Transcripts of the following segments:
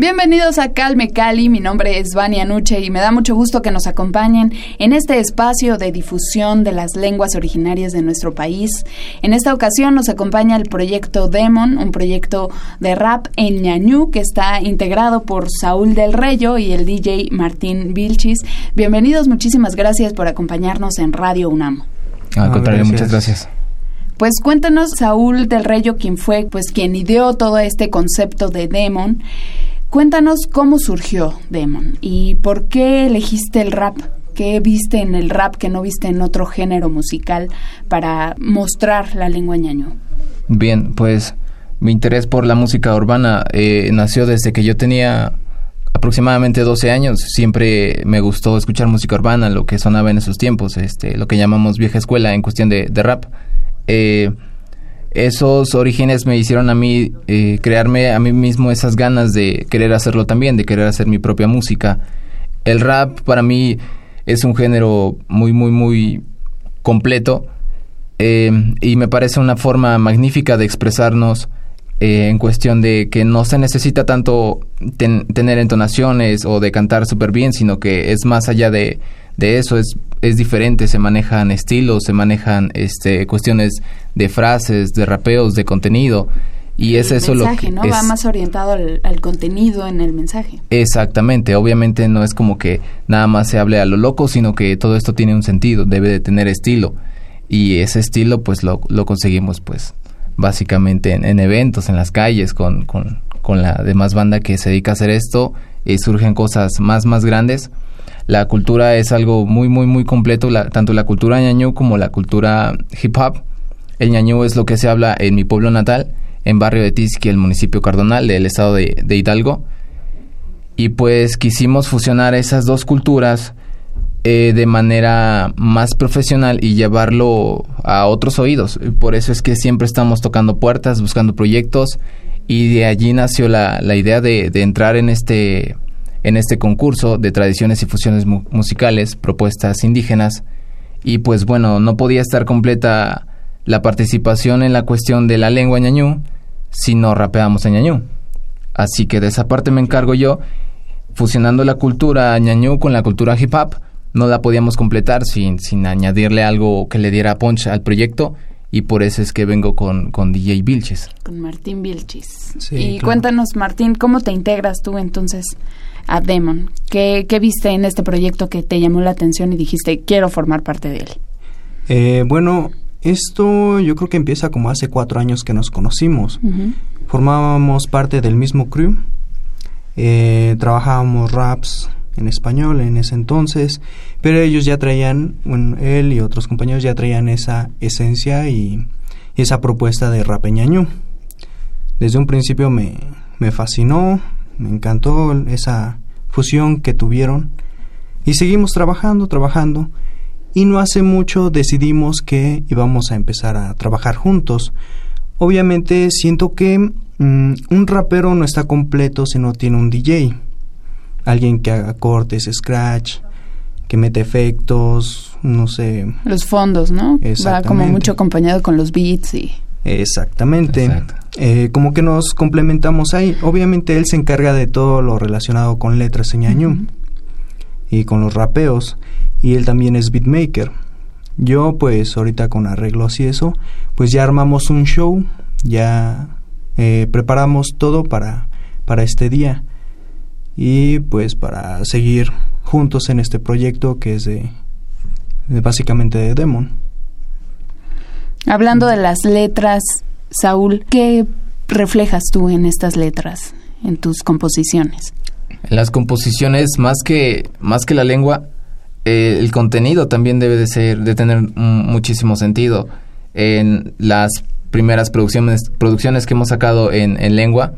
Bienvenidos a Calme Cali, mi nombre es Vania Nuche y me da mucho gusto que nos acompañen en este espacio de difusión de las lenguas originarias de nuestro país. En esta ocasión nos acompaña el proyecto Demon, un proyecto de rap en ñañú que está integrado por Saúl del Reyo y el DJ Martín Vilchis. Bienvenidos, muchísimas gracias por acompañarnos en Radio UNAM. Al contrario, muchas gracias. Pues cuéntanos, Saúl del Reyo, quien fue pues quien ideó todo este concepto de Demon. Cuéntanos cómo surgió Demon y por qué elegiste el rap. ¿Qué viste en el rap que no viste en otro género musical para mostrar la lengua ñaño? Bien, pues mi interés por la música urbana eh, nació desde que yo tenía aproximadamente 12 años. Siempre me gustó escuchar música urbana, lo que sonaba en esos tiempos, este, lo que llamamos vieja escuela en cuestión de, de rap. Eh, esos orígenes me hicieron a mí eh, crearme a mí mismo esas ganas de querer hacerlo también, de querer hacer mi propia música. El rap para mí es un género muy, muy, muy completo eh, y me parece una forma magnífica de expresarnos eh, en cuestión de que no se necesita tanto tener entonaciones o de cantar súper bien, sino que es más allá de, de eso, es, es diferente, se manejan estilos, se manejan este, cuestiones de frases, de rapeos, de contenido. Y es eso lo que ¿no? Va más orientado al, al, contenido en el mensaje. Exactamente, obviamente no es como que nada más se hable a lo loco, sino que todo esto tiene un sentido, debe de tener estilo. Y ese estilo pues lo, lo conseguimos pues básicamente en, en, eventos, en las calles, con, con, con, la demás banda que se dedica a hacer esto, y surgen cosas más, más grandes. La cultura es algo muy, muy, muy completo, la, tanto la cultura ñañú como la cultura hip hop el ñañú es lo que se habla en mi pueblo natal, en barrio de Tizqui, el municipio cardonal del estado de, Hidalgo. Y pues quisimos fusionar esas dos culturas eh, de manera más profesional y llevarlo a otros oídos. Por eso es que siempre estamos tocando puertas, buscando proyectos y de allí nació la, la idea de, entrar en este, en este concurso de tradiciones y fusiones mu musicales, propuestas indígenas. Y pues bueno, no podía estar completa la participación en la cuestión de la lengua ñañú si no rapeamos en ñañú. Así que de esa parte me encargo yo, fusionando la cultura ñañú con la cultura hip hop, no la podíamos completar sin, sin añadirle algo que le diera punch al proyecto y por eso es que vengo con, con DJ Vilches. Con Martín Vilches. Sí, y claro. cuéntanos, Martín, ¿cómo te integras tú entonces a Demon? ¿Qué, ¿Qué viste en este proyecto que te llamó la atención y dijiste, quiero formar parte de él? Eh, bueno, esto yo creo que empieza como hace cuatro años que nos conocimos. Uh -huh. Formábamos parte del mismo crew, eh, trabajábamos raps en español en ese entonces, pero ellos ya traían, bueno, él y otros compañeros ya traían esa esencia y, y esa propuesta de rapeñañú. Desde un principio me, me fascinó, me encantó esa fusión que tuvieron y seguimos trabajando, trabajando y no hace mucho decidimos que íbamos a empezar a trabajar juntos. Obviamente siento que mmm, un rapero no está completo si no tiene un DJ. Alguien que haga cortes, scratch, que mete efectos, no sé. Los fondos, ¿no? Va como mucho acompañado con los beats y... Exactamente. Eh, como que nos complementamos ahí. Obviamente él se encarga de todo lo relacionado con letras en ñañú uh -huh. Y con los rapeos y él también es beatmaker. Yo pues ahorita con arreglos y eso, pues ya armamos un show, ya eh, preparamos todo para, para este día y pues para seguir juntos en este proyecto que es de, de básicamente de Demon. Hablando de las letras, Saúl, ¿qué reflejas tú en estas letras, en tus composiciones? En las composiciones, más que, más que la lengua, eh, el contenido también debe de ser, de tener muchísimo sentido. En las primeras producciones, producciones que hemos sacado en, lengua,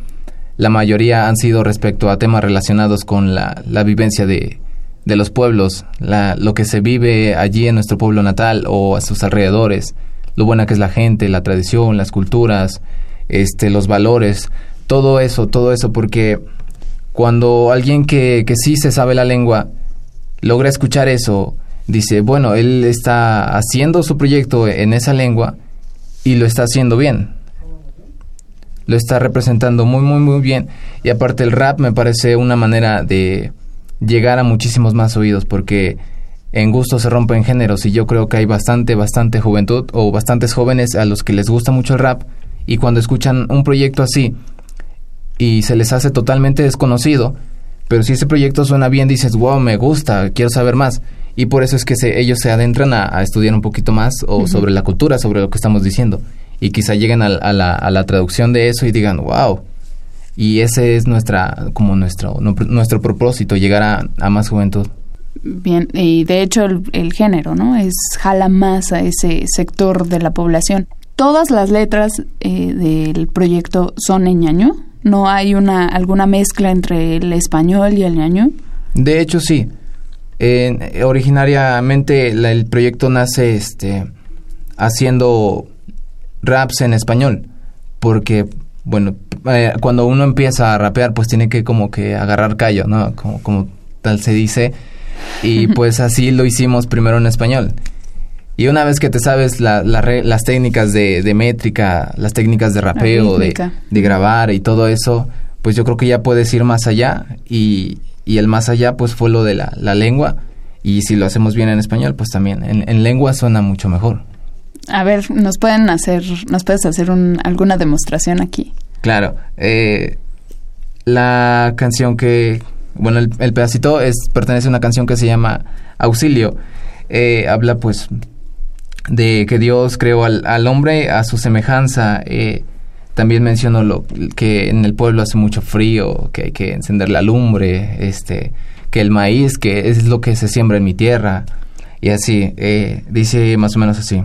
la mayoría han sido respecto a temas relacionados con la, vivencia de, de, los pueblos, la, lo que se vive allí en nuestro pueblo natal o a sus alrededores, lo buena que es la gente, la tradición, las culturas, este, los valores, todo eso, todo eso, porque cuando alguien que, que sí se sabe la lengua logra escuchar eso, dice, bueno, él está haciendo su proyecto en esa lengua y lo está haciendo bien. Lo está representando muy, muy, muy bien. Y aparte el rap me parece una manera de llegar a muchísimos más oídos porque en gusto se rompen géneros y yo creo que hay bastante, bastante juventud o bastantes jóvenes a los que les gusta mucho el rap y cuando escuchan un proyecto así y se les hace totalmente desconocido, pero si ese proyecto suena bien, dices, wow, me gusta, quiero saber más. Y por eso es que ellos se adentran a, estudiar un poquito más o sobre la cultura, sobre lo que estamos diciendo. Y quizá lleguen a, la, traducción de eso y digan, wow. Y ese es nuestra, como nuestro, nuestro propósito, llegar a, más juventud. Bien, y de hecho el, género, ¿no? Es jala más a ese sector de la población. ¿Todas las letras eh, del proyecto son en ñaño? ¿No hay una alguna mezcla entre el español y el ñaño? De hecho, sí. originariamente el proyecto nace este, haciendo raps en español, porque, bueno, eh, cuando uno empieza a rapear, pues tiene que como que agarrar callo, ¿no? Como, como tal se dice. Y pues así lo hicimos primero en español. Y una vez que te sabes las técnicas de, métrica, las técnicas de rapeo, de, grabar y todo eso, pues yo creo que ya puedes ir más allá y, el más allá pues fue lo de la, lengua y si lo hacemos bien en español pues también en, lengua suena mucho mejor. A ver, nos pueden hacer, nos puedes hacer alguna demostración aquí. Claro, eh, la canción que, bueno, el, pedacito es pertenece a una canción que se llama Auxilio. Eh, habla pues de que Dios creó al, al hombre a su semejanza. Eh, también mencionó lo, que en el pueblo hace mucho frío, que hay que encender la lumbre, este, que el maíz, que es lo que se siembra en mi tierra. Y así, eh, dice más o menos así.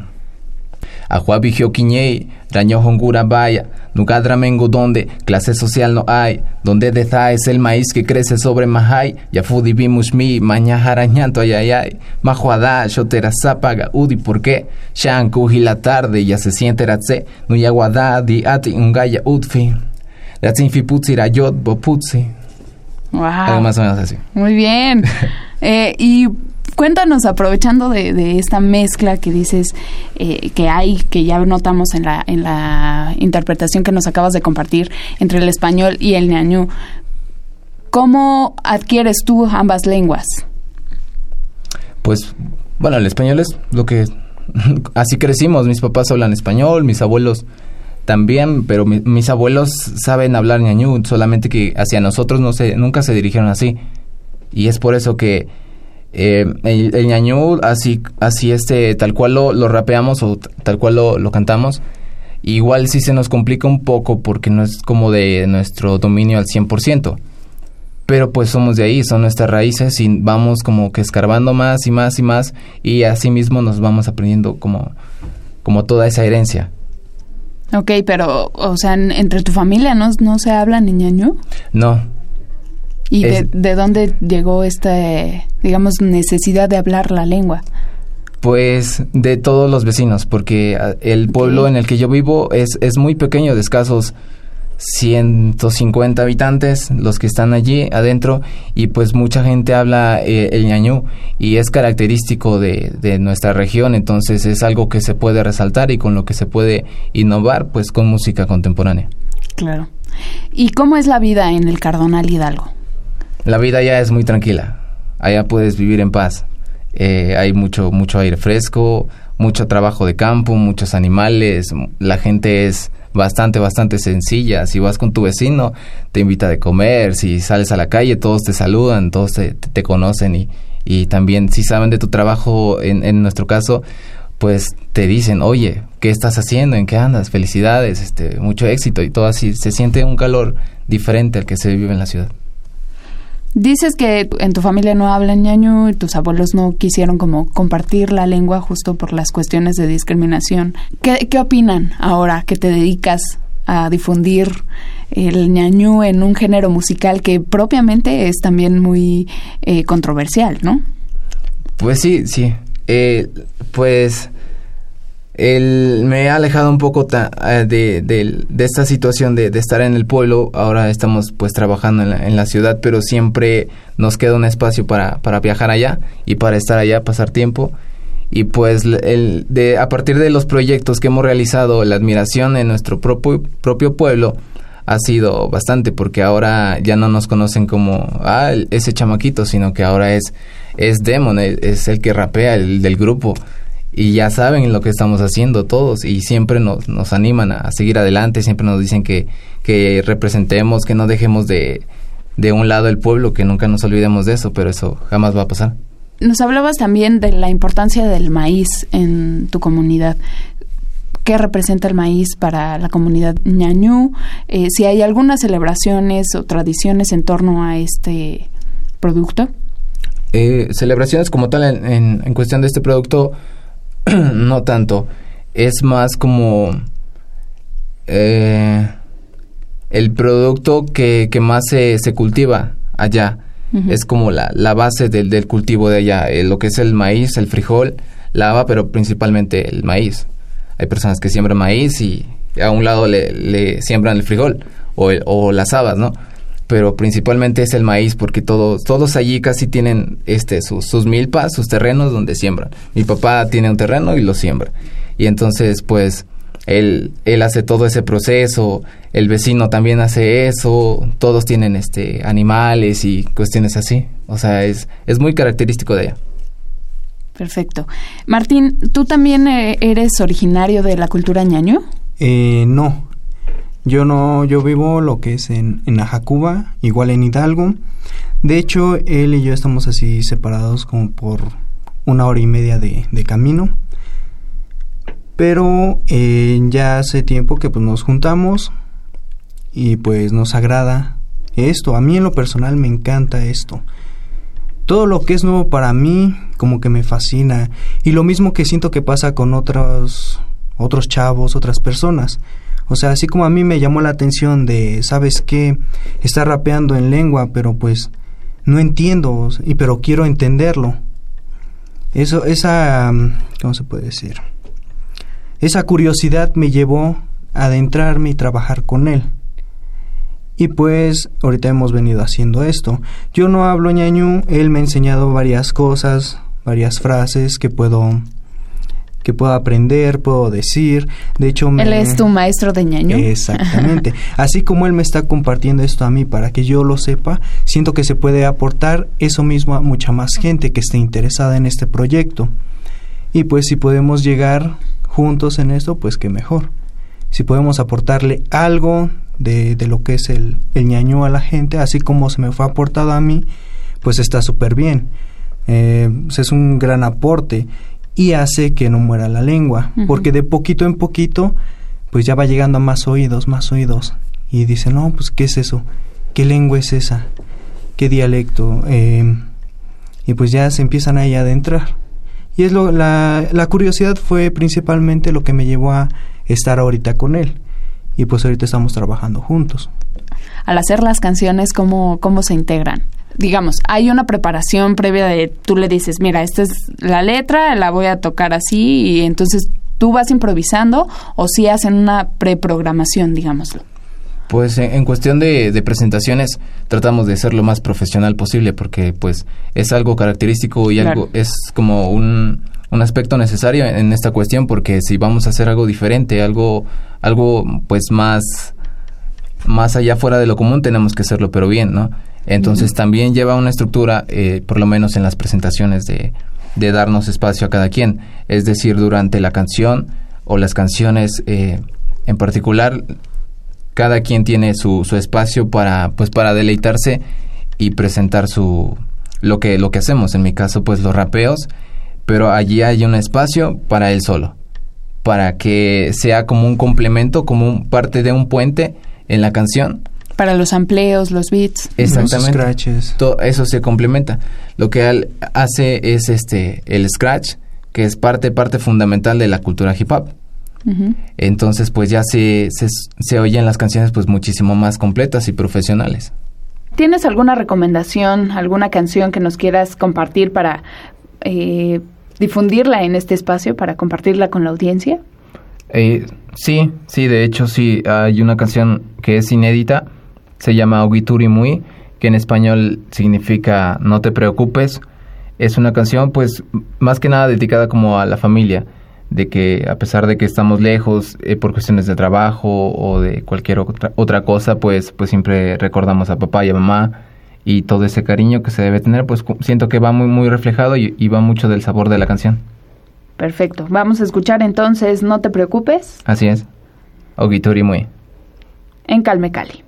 Ajuabigio Quiñey, Raño Hongura Vaya, Nugadramengo donde clase social no hay, donde deza es el maíz que crece sobre Mahai, Yafudi mi, Maña Jarañanto ayayay, Majuada, Shotera Zapaga, Udi, ¿por qué? Shan la tarde, ya se siente Ratse, Nuyaguada, Di Ati, Ungaya Udfi, Ratzinfi Putzi, Rayot, Boputzi. Wow. Algo más o menos así. Muy bien. eh, y cuéntanos, aprovechando de, esta mezcla que dices eh, que hay, que ya notamos en la, en la interpretación que nos acabas de compartir entre el español y el ñañú, ¿cómo adquieres tú ambas lenguas? Pues, bueno, el español es lo que... Así crecimos, mis papás hablan español, mis abuelos también, pero mis abuelos saben hablar ñañú, solamente que hacia nosotros no se, nunca se dirigieron así. Y es por eso que eh, el, el ñañú, así, así este, tal cual lo, lo rapeamos o tal cual lo, lo, cantamos, igual sí se nos complica un poco porque no es como de nuestro dominio al 100%. Pero pues somos de ahí, son nuestras raíces y vamos como que escarbando más y más y más y así mismo nos vamos aprendiendo como, como toda esa herencia. Ok, pero, o sea, entre tu familia no, no se habla ni ñañú? No, ¿Y de, dónde llegó esta, digamos, necesidad de hablar la lengua? Pues de todos los vecinos, porque ah, el pueblo en el que yo vivo es, es muy pequeño, de escasos 150 habitantes, los que están allí adentro, y pues mucha gente habla eh, el ñañú y es característico de, de, nuestra región, entonces es algo que se puede resaltar y con lo que se puede innovar, pues con música contemporánea. Claro. ¿Y cómo es la vida en el Cardonal Hidalgo? La vida ya es muy tranquila. Allá puedes vivir en paz. Eh, hay mucho, mucho aire fresco, mucho trabajo de campo, muchos animales. La gente es bastante, bastante sencilla. Si vas con tu vecino, te invita de comer. Si sales a la calle, todos te saludan, todos te, te conocen y, y también si saben de tu trabajo, en, en nuestro caso, pues te dicen, oye, ¿qué estás haciendo? ¿En qué andas? Felicidades, este, mucho éxito y todo así. Se siente un calor diferente al que se vive en la ciudad. Dices que en tu familia no hablan ñaño y tus abuelos no quisieron como compartir la lengua justo por las cuestiones de discriminación. ¿Qué, qué opinan ahora que te dedicas a difundir el ñañú en un género musical que propiamente es también muy eh, controversial, ¿no? Pues sí, sí. Eh, pues el, me he alejado un poco eh, de, de, esta situación de, de, estar en el pueblo. Ahora estamos pues trabajando en la, en la, ciudad, pero siempre nos queda un espacio para, para viajar allá y para estar allá, pasar tiempo. Y pues el, de, a partir de los proyectos que hemos realizado, la admiración en nuestro propio, propio pueblo ha sido bastante, porque ahora ya no nos conocen como ah, ese chamaquito, sino que ahora es, es Demon, es el que rapea, el del grupo y ya saben lo que estamos haciendo todos y siempre nos, nos animan a seguir adelante, siempre nos dicen que, que representemos, que no dejemos de, de un lado el pueblo, que nunca nos olvidemos de eso, pero eso jamás va a pasar. Nos hablabas también de la importancia del maíz en tu comunidad. ¿Qué representa el maíz para la comunidad ñañú? Eh, si hay algunas celebraciones o tradiciones en torno a este producto. Eh, celebraciones como tal en, en cuestión de este producto, no tanto. Es más como eh, el producto que, que más se, se, cultiva allá. Es como la, la base del, del, cultivo de allá. Eh, lo que es el maíz, el frijol, la haba, pero principalmente el maíz. Hay personas que siembran maíz y a un lado le, le siembran el frijol o, o las habas, ¿no? Pero principalmente es el maíz porque todos todos allí casi tienen este sus, sus milpas, sus terrenos donde siembran. Mi papá tiene un terreno y lo siembra. Y entonces pues él él hace todo ese proceso, el vecino también hace eso, todos tienen este animales y cuestiones así. O sea, es es muy característico de ella. Perfecto. Martín, ¿tú también eh, eres originario de la cultura ñaño? Eh, no, yo no, yo vivo lo que es en, en Ajacuba, igual en Hidalgo. De hecho, él y yo estamos así separados como por una hora y media de, de camino. Pero eh, ya hace tiempo que pues nos juntamos y pues nos agrada esto. A mí en lo personal me encanta esto. Todo lo que es nuevo para mí como que me fascina. Y lo mismo que siento que pasa con otros, otros chavos, otras personas o sea, así como a mí me llamó la atención de, ¿sabes qué? Está rapeando en lengua, pero pues no entiendo, y pero quiero entenderlo. Eso, esa, ¿cómo se puede decir? Esa curiosidad me llevó a adentrarme y trabajar con él. Y pues ahorita hemos venido haciendo esto. Yo no hablo ñañú, él me ha enseñado varias cosas, varias frases que puedo que puedo aprender, puedo decir. De hecho, él es tu maestro de ñaño. Exactamente. Así como él me está compartiendo esto a mí para que yo lo sepa, siento que se puede aportar eso mismo a mucha más gente que esté interesada en este proyecto. Y pues si podemos llegar juntos en esto, pues qué mejor. Si podemos aportarle algo de, de lo que es el, el ñaño a la gente, así como se me fue aportado a mí, pues está súper bien. Eh, pues es un gran aporte y hace que no muera la lengua, porque de poquito en poquito, pues ya va llegando a más oídos, más oídos, y dicen, no, pues, ¿qué es eso? ¿Qué lengua es esa? ¿Qué dialecto? Eh, y pues ya se empiezan ahí a adentrar. Y es lo, la, la curiosidad fue principalmente lo que me llevó a estar ahorita con él. Y pues ahorita estamos trabajando juntos. Al hacer las canciones, ¿cómo, cómo se integran? Digamos, hay una preparación previa de tú le dices, mira, esta es la letra, la voy a tocar así y entonces tú vas improvisando o si hacen una preprogramación, digámoslo. Pues en, cuestión de, de, presentaciones tratamos de ser lo más profesional posible porque pues es algo característico y algo es como un, un aspecto necesario en esta cuestión porque si vamos a hacer algo diferente, algo algo pues más más allá fuera de lo común tenemos que hacerlo pero bien, ¿no? Entonces también lleva una estructura, eh, por lo menos en las presentaciones, de, de, darnos espacio a cada quien. Es decir, durante la canción o las canciones eh, en particular, cada quien tiene su, su espacio para, pues, para deleitarse y presentar su lo que, lo que hacemos. En mi caso, pues los rapeos, pero allí hay un espacio para él solo, para que sea como un complemento, como un, parte de un puente en la canción Para los amplios, los beats. Exactamente. Los scratches. Todo eso se complementa. Lo que al- hace es este el scratch, que es parte parte fundamental de la cultura hip hop. Entonces, pues ya se, se, se oyen las canciones pues muchísimo más completas y profesionales. ¿Tienes alguna recomendación, alguna canción que nos quieras compartir para eh, difundirla en este espacio, para compartirla con la audiencia? Eh, sí, sí, de hecho sí, hay una canción que es inédita, se llama Ogituri Muy, que en español significa No te preocupes. Es una canción pues más que nada dedicada como a la familia, de que a pesar de que estamos lejos eh, por cuestiones de trabajo o de cualquier otra, otra cosa, pues, pues siempre recordamos a papá y a mamá y todo ese cariño que se debe tener, pues siento que va muy muy reflejado y, y va mucho del sabor de la canción. Perfecto. Vamos a escuchar entonces No te preocupes Así es. Ogituri Muy. en Calme Cali.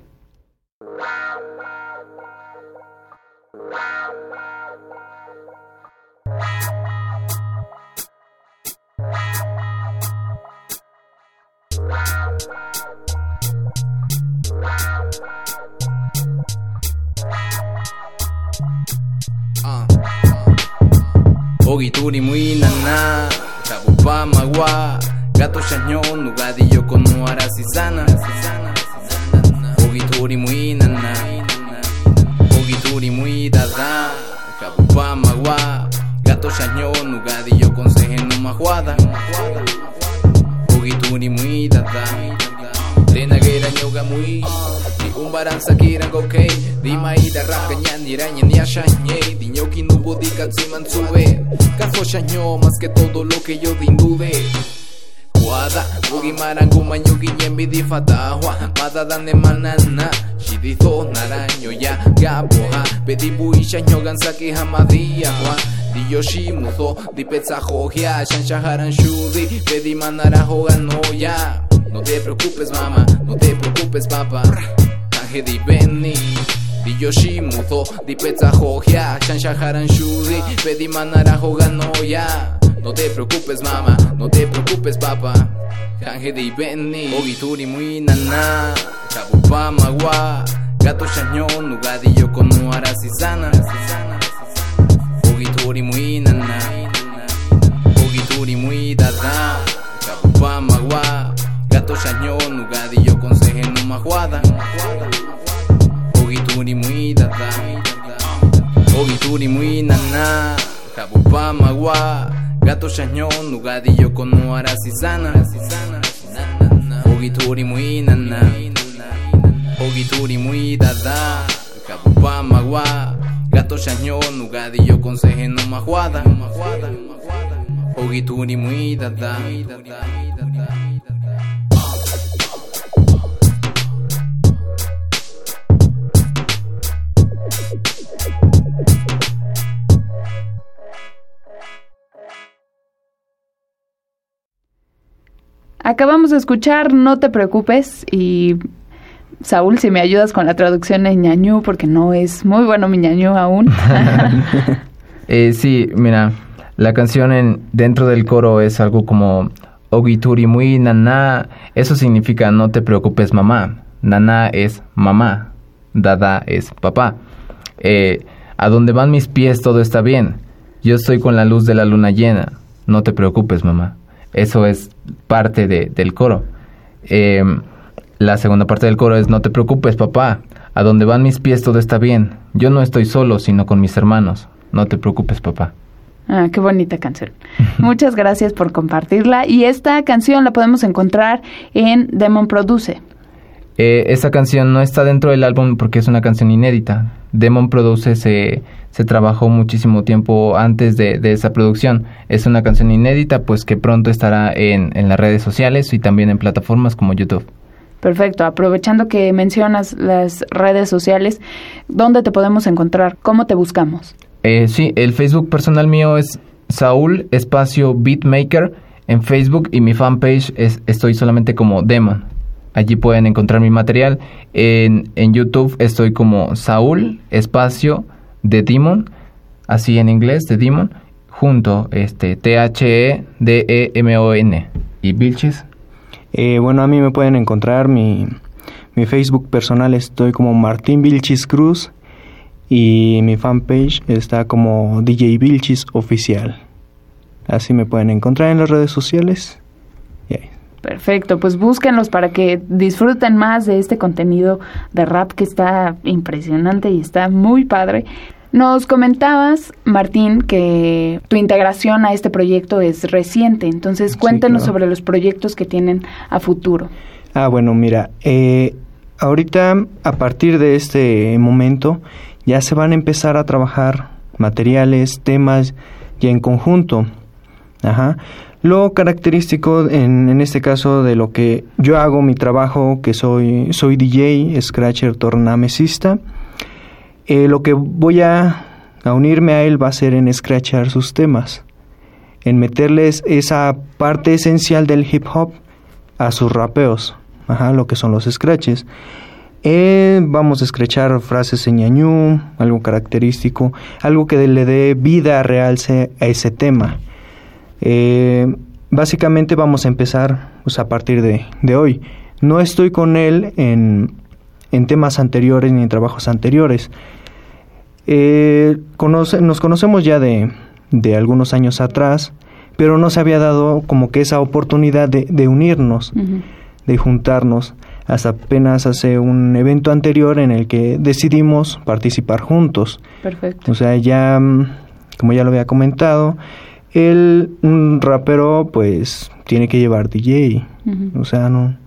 Ogituri muy nana, Jabupa magua, gato chañón, nugadillo con arasizana. Ogituri muy nana, Ogituri muy dada, Jabupa magua, gato chañón, nugadillo con sejeno majuada. Ogituri muy dada, Tenaguera ñoga muy, di umbaran sakiran gokei, di maida rap ñan iraña ni ashañe, di ñoki nubo di katsiman sube, caso shaño más que todo lo que yo dindude. Guada, ugi marangu mañugi ñembi di fatahua, mada dane manana, shidizo naraño ya gaboha, pedi bui shaño gansaki hamadia hua. Di yoshi muzo, di pezza jogia, shan shaharan shudi, pedi manara no ya. No te preocupes mamá, no te preocupes papá, canje di Benny. Di yoshi muzo, di pezza jogia, shan shaharan shudi, pedi manara no ya. No te preocupes mamá, no te preocupes papá, canje di Benny. Ogituri muy nana, kabupa magua, gato chañón, nugadillo con arasizana. Ogituri muy nana, chañón, nugadillo con sejeno majuada. Ogituri muy dada, Ogituri muy nana, kabupa magua, gato chañón, nugadillo con arasizana. Ogituri muy nana, Ogituri muy dada, kabupa magua, gato chañón, nugadillo con sejeno majuada. Ogituri muy dada. Acabamos de escuchar No te preocupes y Saúl, si me ayudas con la traducción en ñañú, porque no es muy bueno mi ñañú aún. Eh, sí, mira, la canción en, dentro del coro es algo como Ogituri muy nana. Eso significa no te preocupes mamá. Nana es mamá. Dada es papá. Eh, a donde van mis pies todo está bien. Yo estoy con la luz de la luna llena. No te preocupes mamá. Eso es parte de- del coro. Eh, la segunda parte del coro es no te preocupes papá. A donde van mis pies todo está bien. Yo no estoy solo, sino con mis hermanos. No te preocupes papá. Ah, qué bonita canción. Muchas gracias por compartirla. Y esta canción la podemos encontrar en Demon Produce. Eh, esa canción no está dentro del álbum porque es una canción inédita. Demon Produce se, se trabajó muchísimo tiempo antes de, de esa producción. Es una canción inédita, pues que pronto estará en, en las redes sociales y también en plataformas como YouTube. Perfecto. Aprovechando que mencionas las redes sociales, ¿dónde te podemos encontrar? ¿Cómo te buscamos? Eh, sí, el Facebook personal mío es Saúl Espacio Beatmaker en Facebook y mi fanpage es estoy solamente como Demon. Allí pueden encontrar mi material. En, en YouTube estoy como Saúl Espacio de Demon, así en inglés, de Demon, junto este T-H-E-D-E-M-O-N. ¿Y Vilches? Eh, bueno, a mí me pueden encontrar mi, Mi Facebook personal estoy como Martín Vilchis Cruz y mi fanpage está como DJ Vilchis Oficial. Así me pueden encontrar en las redes sociales. Perfecto, pues búsquenlos para que disfruten más de este contenido de rap que está impresionante y está muy padre. Nos comentabas, Martín, que tu integración a este proyecto es reciente, entonces cuéntenos sobre los proyectos que tienen a futuro. Ah, bueno, mira, eh, ahorita a partir de este momento ya se van a empezar a trabajar materiales, temas ya en conjunto. Ajá. Lo característico en, en, este caso de lo que yo hago, mi trabajo, que soy, soy DJ, scratcher, tornamesista, eh, lo que voy a, a, unirme a él va a ser en scratchar sus temas, en meterles esa parte esencial del hip hop a sus rapeos, ajá, lo que son los scratches. Eh, vamos a escrechar frases en ñañú, algo característico, algo que le dé vida real a ese tema. Eh, básicamente vamos a empezar pues, a partir de, de, hoy. No estoy con él en, en, temas anteriores ni en trabajos anteriores. Eh, conoce, nos conocemos ya de, de, algunos años atrás, pero no se había dado como que esa oportunidad de, de unirnos, uh -huh. de juntarnos. Hasta apenas hace un evento anterior en el que decidimos participar juntos. Perfecto. O sea, ya, como ya lo había comentado, el un rapero pues tiene que llevar DJ, uh -huh. o sea, no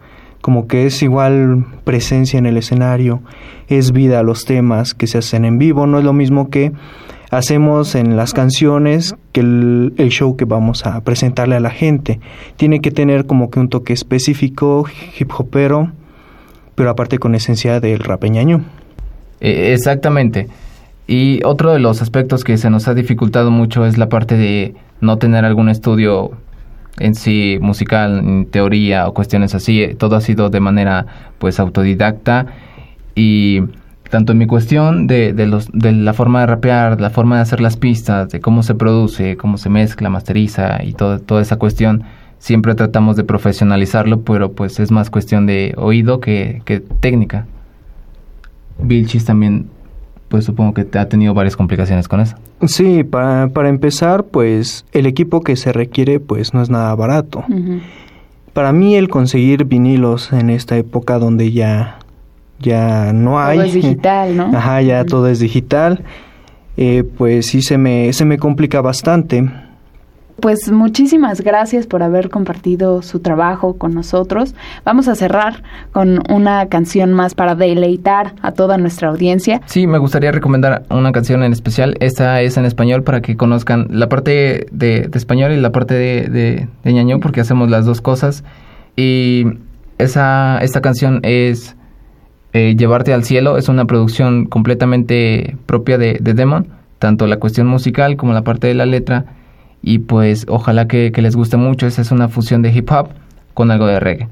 como que es igual presencia en el escenario, es vida a los temas que se hacen en vivo, no es lo mismo que hacemos en las canciones que el, el show que vamos a presentarle a la gente. Tiene que tener como que un toque específico, hip hopero, pero aparte con esencia del rapeñaño. Eh, exactamente. Y otro de los aspectos que se nos ha dificultado mucho es la parte de no tener algún estudio en sí musical, en teoría o cuestiones así. Todo ha sido de manera pues autodidacta y tanto en mi cuestión de, de, los, de la forma de rapear, la forma de hacer las pistas, de cómo se produce, cómo se mezcla, masteriza y todo, toda esa cuestión, siempre tratamos de profesionalizarlo, pero pues es más cuestión de oído que, que técnica. Vilchis también, pues supongo que ha tenido varias complicaciones con eso. Sí, para, para empezar, pues el equipo que se requiere, pues no es nada barato. Uh -huh. Para mí el conseguir vinilos en esta época donde ya, ya no hay... Todo es digital, ¿no? Ajá, ya uh -huh. todo es digital. Eh, pues sí se me, se me complica bastante. Pues muchísimas gracias por haber compartido su trabajo con nosotros. Vamos a cerrar con una canción más para deleitar a toda nuestra audiencia. Sí, me gustaría recomendar una canción en especial. Esta es en español para que conozcan la parte de, de español y la parte de, de, porque hacemos las dos cosas. Y esa, esta canción es eh, Llevarte al cielo. Es una producción completamente propia de Demon, tanto la cuestión musical como la parte de la letra y pues ojalá que, que, les guste mucho. Esa es una fusión de hip hop con algo de reggae.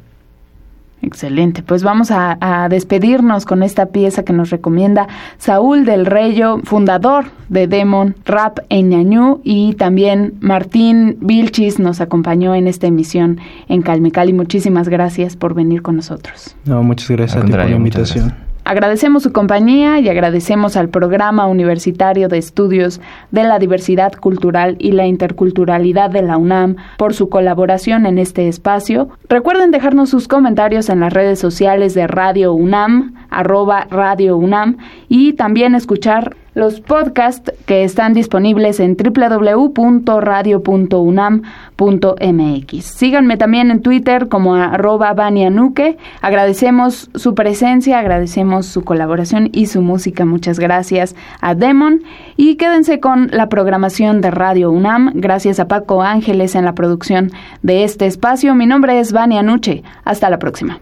Excelente, pues vamos a, a, despedirnos con esta pieza que nos recomienda Saúl del Reyo, fundador de Demon Rap en Ñañú y también Martín Vilchis nos acompañó en esta emisión en Calmecali. Muchísimas gracias por venir con nosotros. No, muchas gracias a ti por la invitación. Agradecemos su compañía y agradecemos al Programa Universitario de Estudios de la Diversidad Cultural y la Interculturalidad de la UNAM por su colaboración en este espacio. Recuerden dejarnos sus comentarios en las redes sociales de Radio UNAM, arroba Radio UNAM, y también escuchar los podcasts que están disponibles en www.radio.unam.mx. Síganme también en Twitter como arroba Nuque. Agradecemos su presencia, agradecemos su colaboración y su música. Muchas gracias a Demon. Y quédense con la programación de Radio UNAM. Gracias a Paco Ángeles en la producción de este espacio. Mi nombre es Vania Nuche. Hasta la próxima.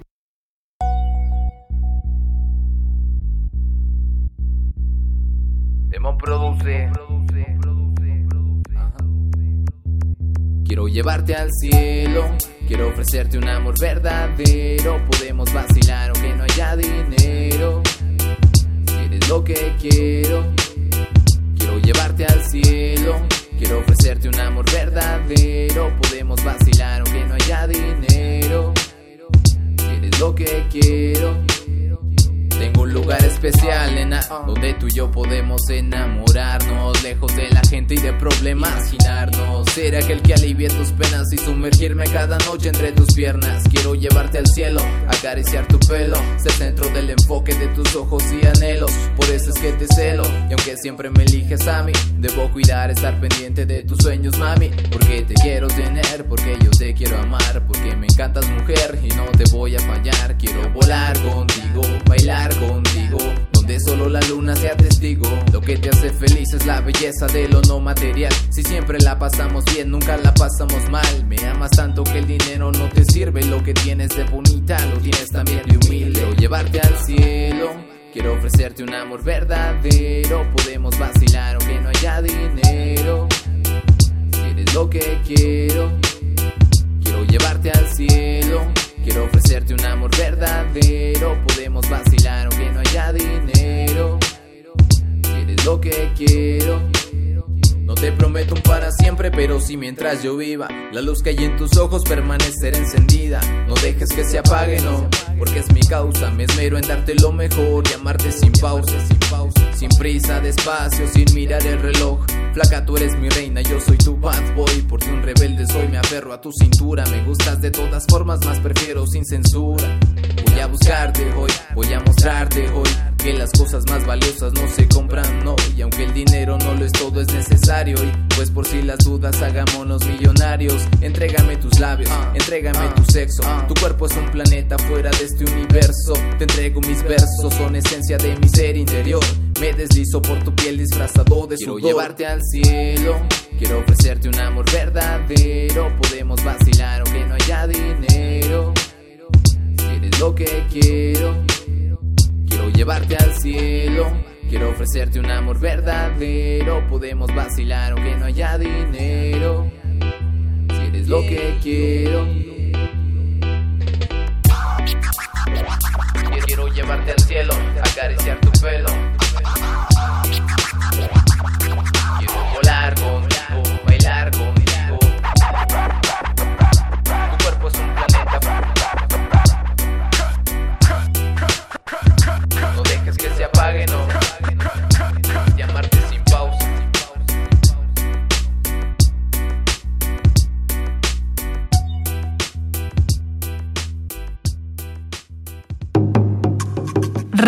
Demon produce. Quiero llevarte al cielo, quiero ofrecerte un amor verdadero. Podemos vacilar aunque no haya dinero. Si eres lo que quiero, quiero llevarte al cielo, quiero ofrecerte un amor verdadero. Podemos vacilar aunque no haya dinero. Si eres lo que quiero. Un lugar especial, nena, donde tú y yo podemos enamorarnos, lejos de la gente y de problemas, imaginarnos, ser aquel que alivie tus penas y sumergirme cada noche entre tus piernas. Quiero llevarte al cielo, acariciar tu pelo, ser centro del enfoque de tus ojos y anhelos. Por eso es que te celo, y aunque siempre me eliges a mí, debo cuidar, estar pendiente de tus sueños, mami, porque te quiero tener, porque yo te quiero amar, porque me encantas mujer y no te voy a fallar. Quiero volar contigo, bailar contigo, donde solo la luna sea testigo. Lo que te hace feliz es la belleza de lo no material. Si siempre la pasamos bien, nunca la pasamos mal. Me amas tanto que el dinero no te sirve. Lo que tienes de bonita lo tienes también de humilde. O llevarte al cielo. Quiero ofrecerte un amor verdadero. Podemos vacilar aunque no haya dinero. Si eres lo que quiero, quiero llevarte al cielo. Quiero ofrecerte un amor verdadero. Podemos vacilar aunque no haya dinero. Si eres lo que quiero. No te prometo un para siempre, pero sí mientras yo viva. La luz que hay en tus ojos permanecerá encendida. No dejes que se apague, no, porque es mi causa. Me esmero en darte lo mejor y amarte sin pausa, sin pausa. Sin prisa, despacio, sin mirar el reloj. Flaca, tú eres mi reina, yo soy tu bad boy. Por si un rebelde soy, me aferro a tu cintura. Me gustas de todas formas, más prefiero sin censura. Voy a buscarte hoy, voy a mostrarte hoy que las cosas más valiosas no se compran, no. Y aunque el dinero no lo es todo, es necesario. Y pues por si las dudas, hagámonos millonarios. Entrégame tus labios, entrégame tu sexo. Tu cuerpo es un planeta fuera de este universo. Te entrego mis versos, son esencia de mi ser interior. Me deslizo por tu piel disfrazado de Quiero llevarte al cielo. Quiero ofrecerte un amor verdadero. Podemos vacilar aunque no haya dinero. Si eres lo que quiero. Llevarte al cielo. Quiero ofrecerte un amor verdadero. Podemos vacilar aunque no haya dinero. Si eres lo que quiero. Quiero llevarte al cielo, acariciar tu pelo.